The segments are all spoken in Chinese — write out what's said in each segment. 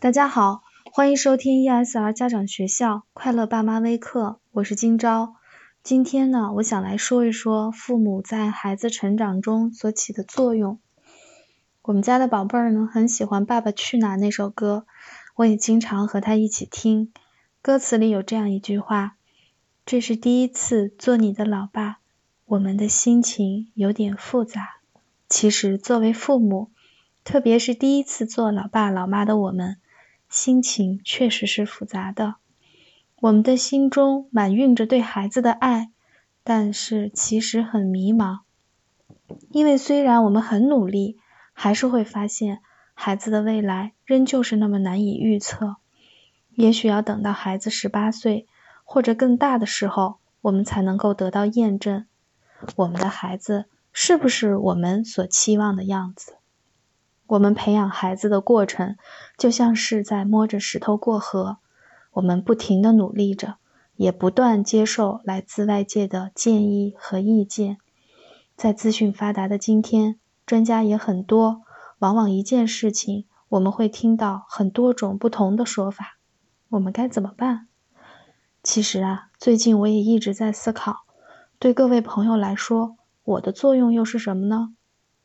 大家好，欢迎收听 ESR 家长学校快乐爸妈微课，我是今朝。今天呢，我想来说一说父母在孩子成长中所起的作用。我们家的宝贝儿呢，很喜欢《爸爸去哪儿》那首歌，我也经常和他一起听。歌词里有这样一句话：“这是第一次做你的老爸，我们的心情有点复杂。”其实，作为父母，特别是第一次做老爸老妈的我们，心情确实是复杂的，我们的心中满蕴着对孩子的爱，但是其实很迷茫，因为虽然我们很努力，还是会发现孩子的未来仍旧是那么难以预测。也许要等到孩子十八岁或者更大的时候，我们才能够得到验证，我们的孩子是不是我们所期望的样子。我们培养孩子的过程，就像是在摸着石头过河。我们不停的努力着，也不断接受来自外界的建议和意见。在资讯发达的今天，专家也很多，往往一件事情，我们会听到很多种不同的说法。我们该怎么办？其实啊，最近我也一直在思考，对各位朋友来说，我的作用又是什么呢？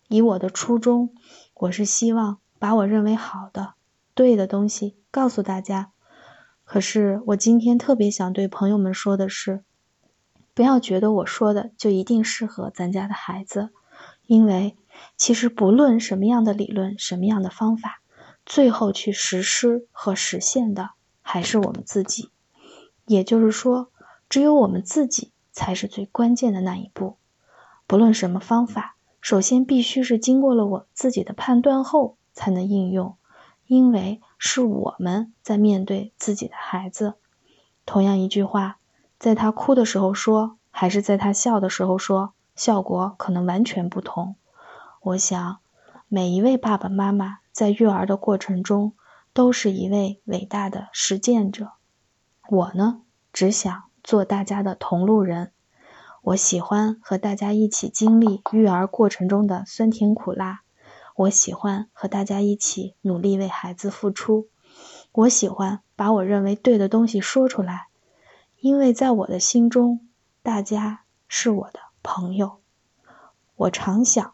以我的初衷。我是希望把我认为好的、对的东西告诉大家。可是我今天特别想对朋友们说的是，不要觉得我说的就一定适合咱家的孩子，因为其实不论什么样的理论、什么样的方法，最后去实施和实现的还是我们自己。也就是说，只有我们自己才是最关键的那一步。不论什么方法。首先，必须是经过了我自己的判断后才能应用，因为是我们在面对自己的孩子。同样一句话，在他哭的时候说，还是在他笑的时候说，效果可能完全不同。我想，每一位爸爸妈妈在育儿的过程中，都是一位伟大的实践者。我呢，只想做大家的同路人。我喜欢和大家一起经历育儿过程中的酸甜苦辣，我喜欢和大家一起努力为孩子付出，我喜欢把我认为对的东西说出来，因为在我的心中，大家是我的朋友。我常想，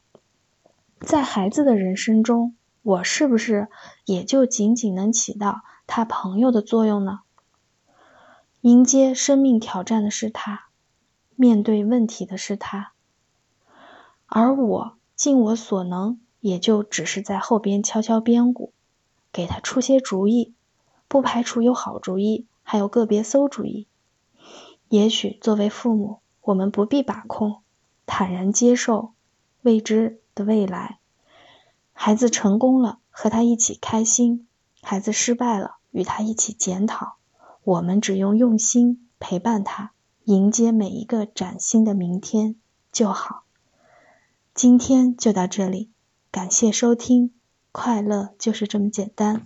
在孩子的人生中，我是不是也就仅仅能起到他朋友的作用呢？迎接生命挑战的是他。面对问题的是他，而我尽我所能，也就只是在后边敲敲边鼓，给他出些主意，不排除有好主意，还有个别馊主意。也许作为父母，我们不必把控，坦然接受未知的未来。孩子成功了，和他一起开心；孩子失败了，与他一起检讨。我们只用用心陪伴他。迎接每一个崭新的明天就好。今天就到这里，感谢收听，快乐就是这么简单。